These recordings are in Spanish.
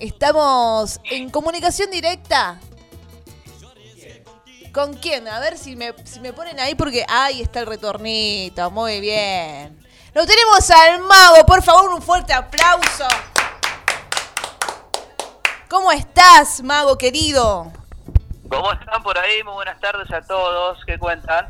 Estamos en comunicación directa. ¿Con quién? A ver si me, si me ponen ahí porque ahí está el retornito. Muy bien. Lo tenemos al mago. Por favor, un fuerte aplauso. ¿Cómo estás, mago querido? ¿Cómo están por ahí? Muy buenas tardes a todos. ¿Qué cuentan?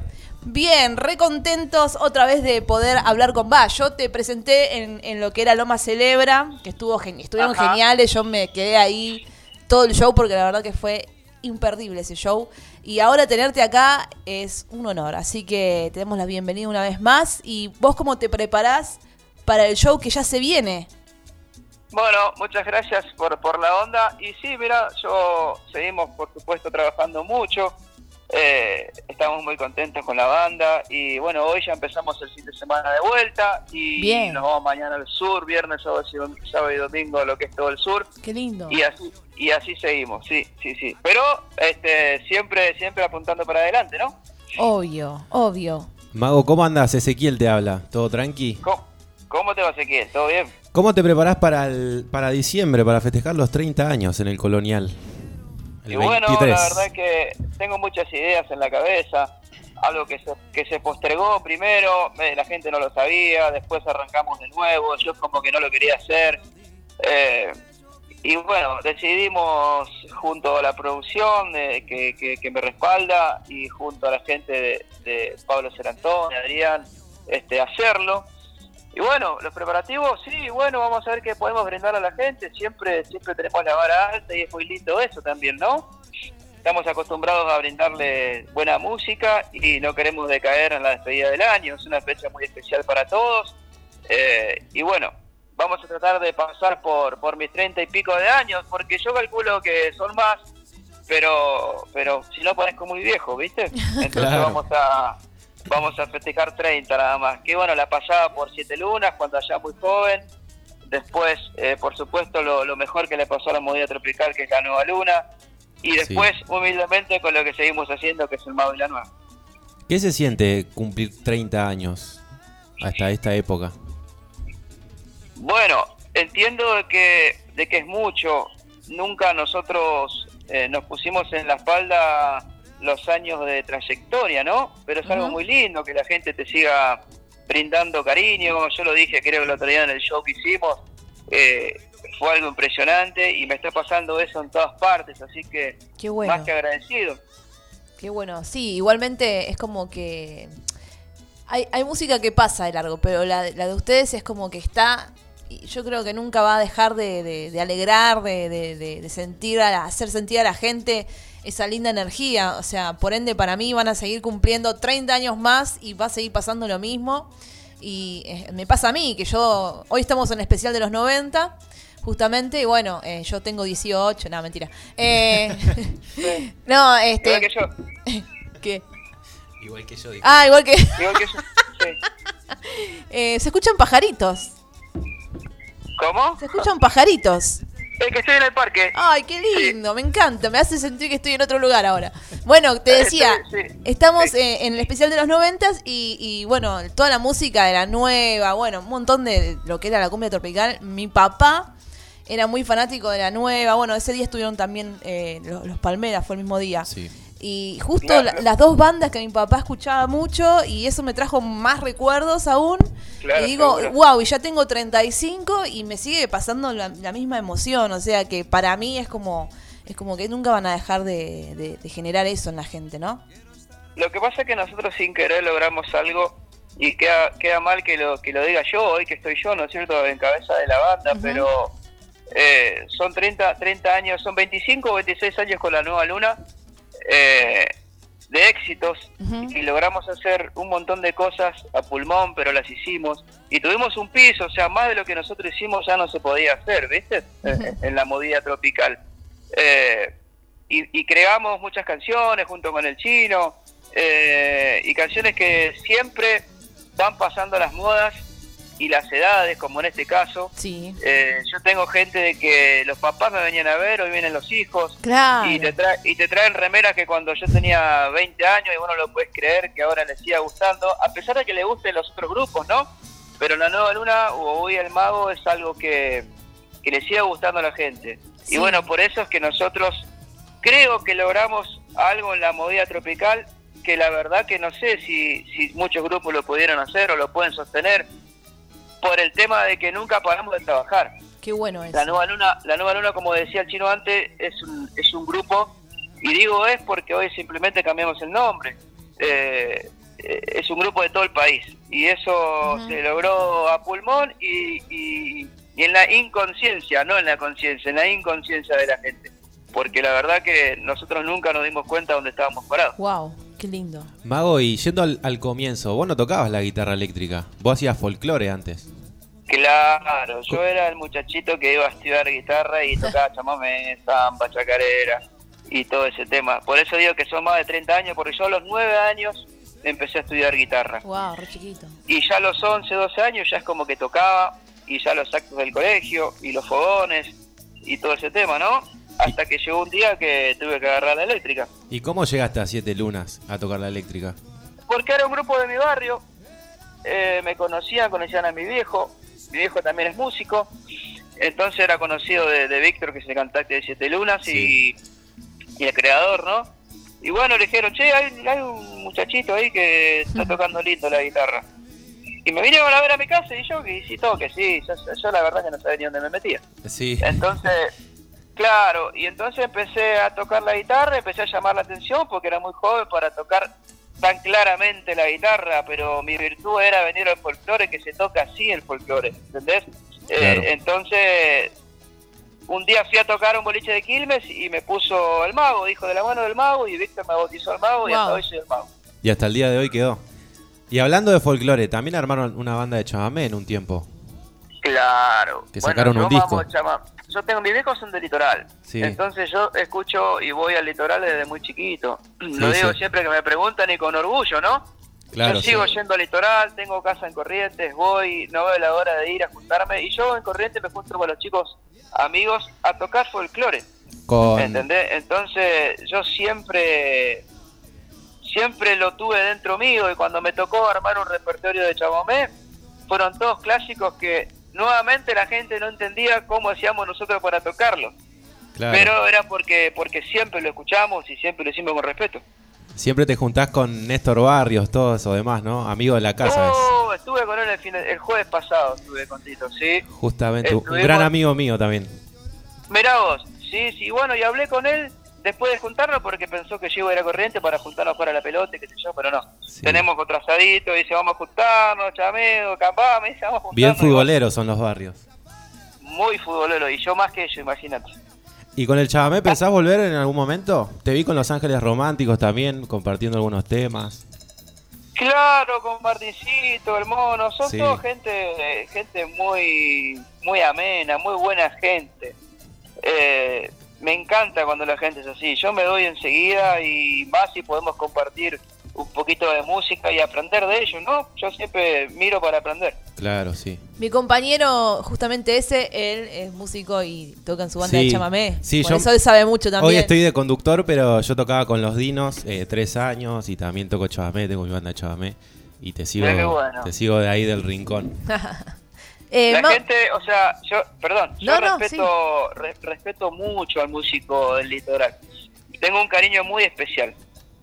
Bien, recontentos otra vez de poder hablar con Va. Yo te presenté en, en lo que era Loma Celebra, que estuvo gen- estuvieron Ajá. geniales. Yo me quedé ahí todo el show porque la verdad que fue imperdible ese show. Y ahora tenerte acá es un honor. Así que te damos la bienvenida una vez más. ¿Y vos cómo te preparás para el show que ya se viene? Bueno, muchas gracias por, por la onda. Y sí, mira, yo seguimos, por supuesto, trabajando mucho. Eh, estamos muy contentos con la banda. Y bueno, hoy ya empezamos el fin de semana de vuelta. Y Bien. nos vamos mañana al sur, viernes, sábado, y dom- sábado y domingo, lo que es todo el sur. Qué lindo. Y así, y así seguimos, sí, sí, sí. Pero este, siempre, siempre apuntando para adelante, ¿no? Obvio, obvio. Mago, ¿cómo andas? Ezequiel te habla. ¿Todo tranqui? ¿Cómo, cómo te va, Ezequiel? ¿Todo bien? ¿Cómo te preparás para, el, para diciembre, para festejar los 30 años en el Colonial? El Y bueno, 23. la verdad es que tengo muchas ideas en la cabeza. Algo que se, que se postergó primero, eh, la gente no lo sabía, después arrancamos de nuevo, yo como que no lo quería hacer. Eh, y bueno, decidimos junto a la producción eh, que, que- que me respalda y junto a la gente de, de Pablo Serantón, Adrián, este, hacerlo. Y bueno, los preparativos, sí, bueno, vamos a ver qué podemos brindar a la gente. Siempre siempre tenemos la vara alta y es muy lindo eso también, ¿no? Estamos acostumbrados a brindarle buena música y no queremos decaer en la despedida del año. Es una fecha muy especial para todos. Eh, y bueno, vamos a tratar de pasar por, por mis treinta y pico de años, porque yo calculo que son más, pero pero si no parezco muy viejo, ¿viste? Entonces Claro. vamos a vamos a festejar 30 nada más. Que bueno, la pasaba por siete lunas cuando allá muy joven. Después, eh, por supuesto, lo, lo mejor que le pasó a la movida tropical, que es la nueva luna. Y Sí. después, humildemente, con lo que seguimos haciendo, que es el Mago y la Nueva. ¿Qué se siente cumplir 30 años hasta esta época? Bueno, entiendo de que, de que es mucho. Nunca nosotros eh, nos pusimos en la espalda los años de trayectoria, ¿no? Pero es algo muy lindo que la gente te siga brindando cariño. Yo lo dije, creo que el otro día en el show que hicimos, eh, fue algo impresionante y me está pasando eso en todas partes, así que Qué bueno. más que agradecido. Qué bueno, sí, igualmente es como que hay, hay música que pasa de largo, pero la, de- la de ustedes es como que está, y yo creo que nunca va a dejar de, de- de alegrar, de- de sentir, a la- hacer sentir a la gente esa linda energía, o sea, por ende para mí van a seguir cumpliendo 30 años más y va a seguir pasando lo mismo. Y eh, me pasa a mí, que yo, hoy estamos en el especial de los 90, justamente, y bueno, eh, yo tengo 18, no, mentira. Eh, no, este... Igual que yo. ¿Qué? Igual que yo Ah, igual que. Igual que yo. Sí. eh, se escuchan pajaritos. ¿Cómo? Se escuchan pajaritos. Es que estoy en el parque. Ay, qué lindo, me encanta. Me hace sentir que estoy en otro lugar ahora. Bueno, te decía, sí, sí. estamos Sí. eh, en el especial de los noventas y, y, bueno, toda la música era nueva, bueno, un montón de lo que era la cumbia tropical. Mi papá era muy fanático de la nueva. Bueno, ese día estuvieron también eh, los, los Palmeras, fue el mismo día. Sí. Y justo Claro. la- las dos bandas que mi papá escuchaba mucho y eso me trajo más recuerdos aún. Claro, y digo, seguro. wow, y ya tengo 35 y me sigue pasando la, la misma emoción. O sea que para mí es como, es como que nunca van a dejar de, de- de generar eso en la gente, ¿no? Lo que pasa es que nosotros sin querer logramos algo y queda, queda mal que lo, que lo diga yo, hoy que estoy yo, ¿no es cierto?, en cabeza de la banda, pero eh, son 30, 30 años, son 25 o 26 años con la nueva luna eh, de éxitos y logramos hacer un montón de cosas a pulmón, pero las hicimos y tuvimos un piso, o sea, más de lo que nosotros hicimos ya no se podía hacer, ¿viste? Eh, en la movida tropical. Eh, y, y creamos muchas canciones junto con el chino eh, y canciones que siempre van pasando las modas y las edades, como en este caso. Sí. Eh, yo tengo gente de que los papás me venían a ver, hoy vienen los hijos. Claro. Y te, trae- y te traen remeras que cuando yo tenía 20 años, y bueno, lo puedes creer que ahora les siga gustando, a pesar de que le gusten los otros grupos, ¿no? Pero la nueva luna o hoy el mago es algo que, que que le siga gustando a la gente. Sí. Y bueno, por eso es que nosotros creo que logramos algo en la movida tropical que la verdad que no sé si, si muchos grupos lo pudieron hacer o lo pueden sostener por el tema de que nunca paramos de trabajar. Qué bueno eso. La Nueva Luna, la Nueva Luna como decía el chino antes, es un, es un grupo, y digo es porque hoy simplemente cambiamos el nombre. Eh, eh, es un grupo de todo el país, y eso se logró a pulmón y, y- y en la inconsciencia, no en la conciencia, en la inconsciencia de la gente. Porque la verdad que nosotros nunca nos dimos cuenta dónde estábamos parados. Wow, qué lindo. Mago, y yendo al, al comienzo, vos no tocabas la guitarra eléctrica, vos hacías folclore antes. Claro, yo era el muchachito que iba a estudiar guitarra y tocaba chamamé, samba, chacarera y todo ese tema. Por eso digo que son más de 30 años, porque yo a los 9 años empecé a estudiar guitarra. Wow, re chiquito. Y ya a los 11, 12 años ya es como que tocaba, y ya los actos del colegio, y los fogones, y todo ese tema, ¿no? Hasta que llegó un día que tuve que agarrar la eléctrica. ¿Y cómo llegaste a Siete Lunas a tocar la eléctrica? Porque era un grupo de mi barrio, eh, me conocían, conocían a mi viejo, mi viejo también es músico, entonces era conocido de, de Víctor, que es el cantante de Siete Lunas Sí. y, y el creador, ¿no? Y bueno, le dijeron, che, hay, hay un muchachito ahí que está tocando lindo la guitarra. Y me vinieron a ver a mi casa y yo, que sí, todo que sí, yo, yo la verdad que no sabía ni dónde me metía. Sí. Entonces, claro, y entonces empecé a tocar la guitarra, empecé a llamar la atención porque era muy joven para tocar tan claramente la guitarra, pero mi virtud era venir al folclore, que se toca así el folclore, ¿entendés? Eh, entonces, un día fui a tocar un boliche de Quilmes y me puso el mago, dijo de la mano del mago, y Víctor me bautizó el mago y hasta hoy soy el mago. Y hasta el día de hoy quedó. Y hablando de folclore, también armaron una banda de chamamé en un tiempo. Claro. Que sacaron yo un disco. chama- Yo tengo, mis viejos son del litoral. Sí. Entonces yo escucho y voy al litoral desde muy chiquito. Lo digo sí. siempre que me preguntan y con orgullo, ¿no? Claro, yo sigo yendo al litoral, tengo casa en Corrientes, voy, no veo la hora de ir a juntarme. Y yo en Corrientes me junto con los chicos amigos a tocar folclore. Con... ¿Entendés? Entonces yo siempre siempre lo tuve dentro mío y cuando me tocó armar un repertorio de chamamé fueron todos clásicos que nuevamente la gente no entendía cómo hacíamos nosotros para tocarlo. Claro. Pero era porque porque siempre lo escuchamos y siempre lo hicimos con respeto. Siempre te juntás con Néstor Barrios, todo eso demás, ¿no? Amigo de la casa. es. Oh, estuve con él el, fin de- el jueves pasado, estuve con Tito, sí. Justamente, un gran amigo mío también. Mirá vos, sí, sí, bueno, y hablé con él después de juntarnos porque pensó que yo iba a ir a corriente para juntarnos para la pelota, y qué sé yo, pero no. Sí. Tenemos otro asadito, dice, vamos a juntarnos, chameo, capaz, me dice, vamos a juntarnos. Bien futboleros son los barrios. Muy futbolero, y yo más que ellos, imagínate. ¿Y con el chamamé pensás volver en algún momento? Te vi con Los Ángeles Románticos también, compartiendo algunos temas. Claro, con Martincito, el mono, son Sí. todos gente, gente muy, muy amena, muy buena gente. Eh, me encanta cuando la gente es así. Yo me doy enseguida y más si podemos compartir un poquito de música y aprender de ellos, ¿no? Yo siempre miro para aprender. Claro, sí. Mi compañero, justamente ese, él es músico y toca en su banda Sí, de chamamé. sí, Por yo- eso él sabe mucho también. Hoy estoy de conductor, pero yo tocaba con los Dinos eh, tres años y también toco chamamé, tengo mi banda de chamamé. Y te sigo, bueno. te sigo de ahí del rincón. Eh, la gente, o sea, yo, perdón, yo No, respeto, re- respeto mucho al músico del litoral. Tengo un cariño muy especial,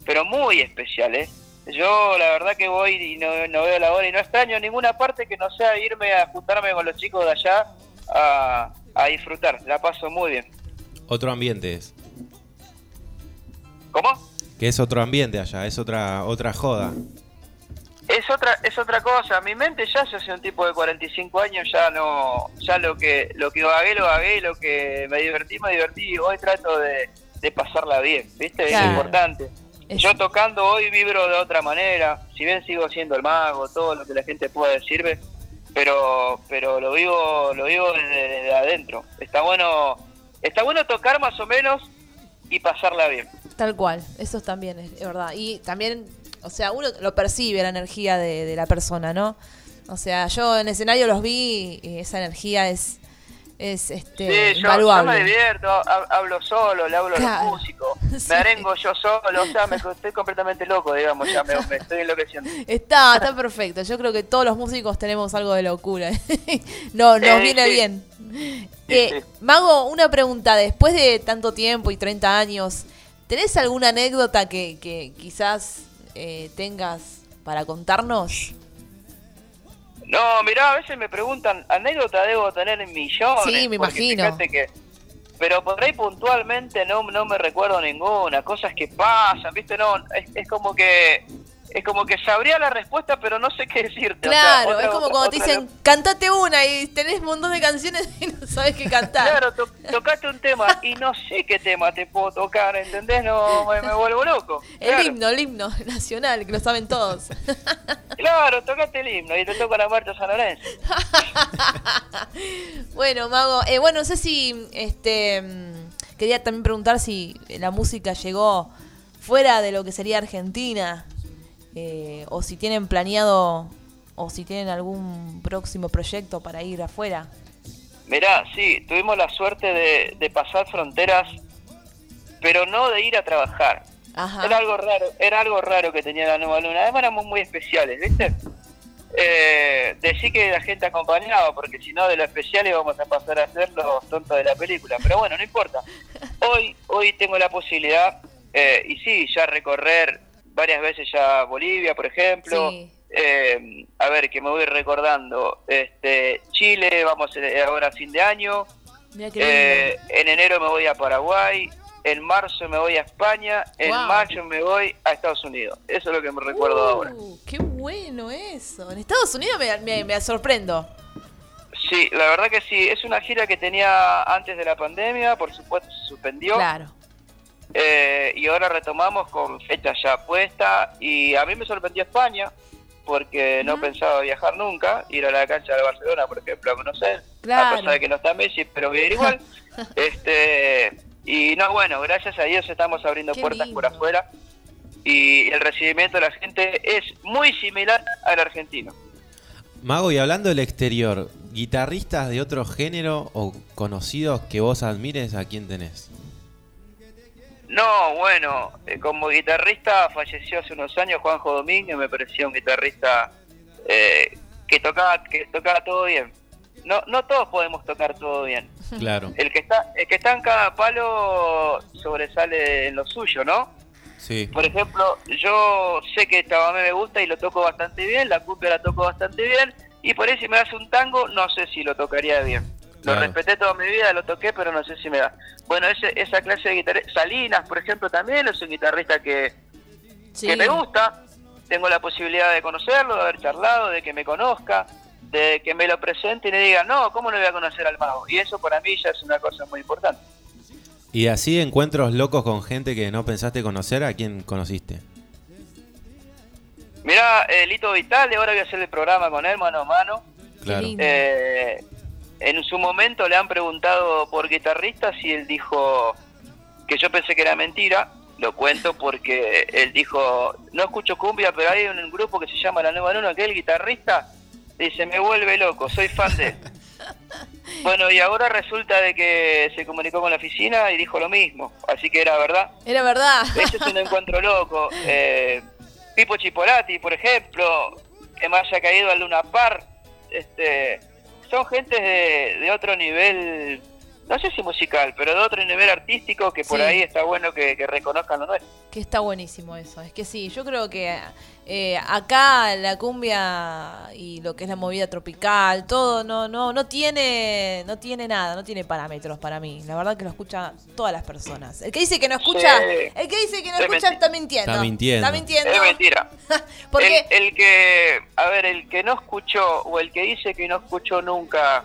pero muy especial, ¿eh? Yo la verdad que voy y no, no veo la hora y no extraño ninguna parte que no sea irme a juntarme con los chicos de allá a, a disfrutar. La paso muy bien. Otro ambiente es. ¿Cómo? Que es otro ambiente allá, es otra otra joda. Es otra es otra cosa. Mi mente ya yo soy un tipo de 45 años, ya no ya lo que lo que vagué lo vagué, lo que me divertí me divertí. Hoy trato de, de pasarla bien, ¿viste? Claro. Es importante. Es- Yo tocando hoy vibro de otra manera, si bien sigo siendo el mago, todo lo que la gente pueda decirme, pero pero lo vivo lo vivo desde, desde adentro. Está bueno está bueno tocar más o menos y pasarla bien. Tal cual, eso también es verdad. Y también, o sea, uno lo percibe la energía de, de la persona, ¿no? O sea, yo en escenario los vi y esa energía es, es este Sí, yo, me divierto, hab- hablo solo, le hablo a Claro. los músicos, Sí. me arengo yo solo, o sea, me, estoy completamente loco, digamos, ya me, me estoy enloqueciendo. Está, está perfecto. Yo creo que todos los músicos tenemos algo de locura. no, nos Eh, viene sí. bien. Eh. Mago, una pregunta. Después de tanto tiempo y 30 años, ¿tenés alguna anécdota que, que quizás eh, tengas para contarnos? No, mirá, a veces me preguntan, anécdota debo tener en millones. Sí, me imagino. que, pero por ahí puntualmente no, no me recuerdo ninguna, cosas que pasan, ¿viste? No, es, es como que es como que sabría la respuesta, pero no sé qué decirte. o sea, Claro, otra- es como otra- cuando te dicen, cantate una y tenés un montón de canciones y no sabes qué cantar. Claro, to- tocaste un tema y no sé qué tema te puedo tocar, ¿entendés? No, me, me vuelvo loco. El Claro. himno, el himno nacional, que lo saben todos. Claro, tocaste el himno y te toca la marcha San Lorenzo. bueno, Mago, eh, bueno, no sé si este mm, quería también preguntar si la música llegó fuera de lo que sería Argentina eh, o si tienen planeado o si tienen algún próximo proyecto para ir afuera. Mirá, sí, tuvimos la suerte de, de pasar fronteras, pero no de ir a trabajar. Ajá. Era algo raro, era algo raro que tenía la nueva luna. Además éramos muy especiales, ¿viste? Eh, decí que la gente acompañaba, porque si no de lo especial íbamos a pasar a ser los tontos de la película. Pero bueno, no importa. Hoy, hoy tengo la posibilidad, eh, y sí, ya recorrer varias veces ya Bolivia, por ejemplo. Sí. Eh, a ver, que me voy recordando. Este, Chile, vamos eh, ahora a fin de año. Eh, en enero me voy a Paraguay, en marzo me voy a España, en Wow. mayo me voy a Estados Unidos. Eso es lo que me recuerdo Uh, ahora. Qué bueno eso. En Estados Unidos me, me- me sorprendo. Sí, la verdad que sí. Es una gira que tenía antes de la pandemia, por supuesto se suspendió. Claro. Eh, y ahora retomamos con fecha ya puesta. Y a mí me sorprendió España, porque no pensaba viajar nunca, ir a la cancha de Barcelona, por ejemplo, a conocer. Claro. A pesar de que no está Messi, pero voy a ir igual. este Y no, bueno, gracias a Dios estamos abriendo Qué puertas lindo. por afuera. Y el recibimiento de la gente es muy similar al argentino. Mago, y hablando del exterior, guitarristas de otro género o conocidos que vos admires, ¿a quién tenés? No, bueno, eh, como guitarrista falleció hace unos años Juanjo Domínguez, me pareció un guitarrista eh, que tocaba que tocaba todo bien. No no todos podemos tocar todo bien. Claro. El que está el que está en cada palo sobresale en lo suyo, ¿no? Sí. Por ejemplo, yo sé que Tabamé me gusta y lo toco bastante bien, la cumbia la toco bastante bien, y por ahí si me hace un tango, no sé si lo tocaría bien. Claro. Lo respeté toda mi vida, lo toqué, pero no sé si me da. Bueno, ese, esa clase de guitarrista, Salinas, por ejemplo, también es un guitarrista que, Sí. que me gusta. Tengo la posibilidad de conocerlo, de haber charlado, de que me conozca, de que me lo presente y me diga, no, ¿cómo no voy a conocer al mago? Y eso para mí ya es una cosa muy importante. Y así encuentros locos con gente que no pensaste conocer, ¿a quién conociste? Mirá, eh, Lito Vital, ahora voy a hacer el programa con él mano a mano. Claro. Eh, en su momento le han preguntado por guitarristas y él dijo que yo pensé que era mentira. Lo cuento porque él dijo, no escucho cumbia, pero hay un grupo que se llama La Nueva Luna, que es el guitarrista, dice, me vuelve loco, soy fan de él. bueno, y ahora resulta de que se comunicó con la oficina y dijo lo mismo, así que era verdad. Era verdad. Ese es un encuentro loco. Eh, Pipo Chipolati, por ejemplo, que me haya caído al Luna Par. Este, son gentes de, de otro nivel, no sé si musical, pero de otro nivel artístico que por Sí. ahí está bueno que, que reconozcan lo nuestro. Que está buenísimo eso. Es que sí, yo creo que eh, acá la cumbia y lo que es la movida tropical, todo no no no tiene no tiene nada, no tiene parámetros para mí. La verdad que lo escuchan todas las personas. El que dice que no escucha, Sí. el que dice que no Es escucha menti- está mintiendo. Está mintiendo. Está mintiendo. Es mentira. Porque El, el que, a ver, el que no escuchó o el que dice que no escuchó nunca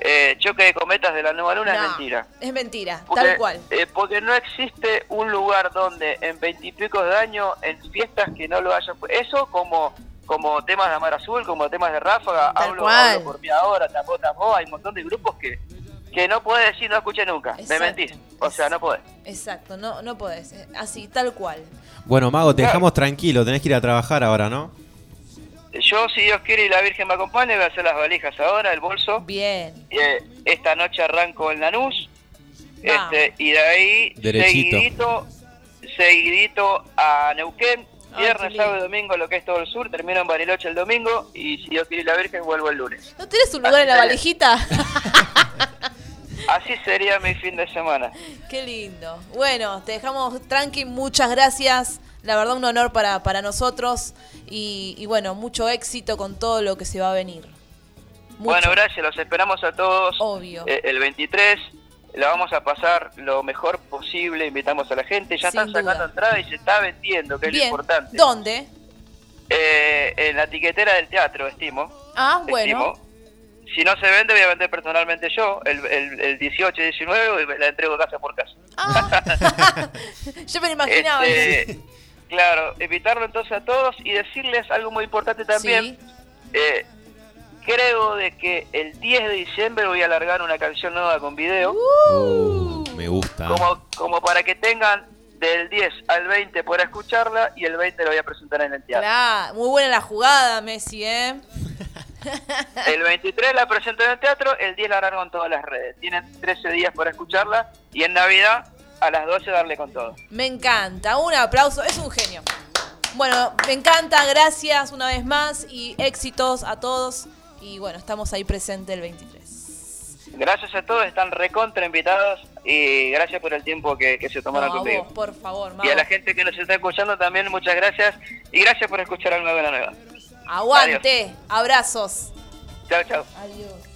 eh, Choque de Cometas de la Nueva Luna no, es mentira. Es mentira, Porque, tal cual. eh, porque no existe un lugar donde en veintipico de años, en fiestas que no lo hayan... pu- Eso como como temas de Amar Azul, como temas de Ráfaga, Tal hablo, cual. hablo por mí ahora, Tapó Tapó, hay un montón de grupos que, que no podés decir no escuché nunca, me Exacto. mentís, o sea, no podés. Exacto, no no podés, eh, así tal cual. Bueno, Mago, te Claro. dejamos tranquilo, tenés que ir a trabajar ahora, ¿no? Yo, si Dios quiere y la Virgen me acompaña, voy a hacer las valijas ahora, el bolso. Bien. Eh, esta noche arranco en Lanús. Este, y de ahí, Derechito. seguidito, seguidito a Neuquén. Viernes, sábado y domingo, lo que es todo el sur. Termino en Bariloche el domingo. Y si Dios quiere y la Virgen, vuelvo el lunes. ¿No tienes un lugar en la valijita? Así sería mi fin de semana. Qué lindo. Bueno, te dejamos tranqui, muchas gracias. La verdad, un honor para, para nosotros. Y, y bueno, mucho éxito con todo lo que se va a venir. Mucho. Bueno, gracias. Los esperamos a todos. Obvio. Eh, el 23 la vamos a pasar lo mejor posible. Invitamos a la gente. Ya Sin están sacando duda. entradas y se está vendiendo, que es lo importante. ¿Dónde? Eh, en la tiquetera del teatro, estimo. Ah, bueno. Estimo. Si no se vende, voy a vender personalmente yo, el, el, el 18 y 19, y la entrego casa por casa. Ah. Yo me lo imaginaba. Este, claro, invitarlo entonces a todos y decirles algo muy importante también. Sí. Eh, creo de que el 10 de diciembre voy a largar una canción nueva con video, Uh, me gusta. como, como para que tengan del 10 al 20 para escucharla y el 20 lo voy a presentar en el teatro. Claro, muy buena la jugada, Messi, ¿eh? El 23 la presento en el teatro, el 10 la largo en todas las redes. Tienen 13 días para escucharla y en Navidad a las 12 darle con todo. Me encanta. Un aplauso. Es un genio. Bueno, me encanta. Gracias una vez más y éxitos a todos. Y bueno, estamos ahí presente el 23. Gracias a todos, están recontra invitados y gracias por el tiempo que, que se tomaron No, conmigo. vos, por favor, Y a la gente que nos está escuchando también muchas gracias y gracias por escuchar al Nuevo de la Nueva. Aguante. Abrazos. Chao, chao. Adiós.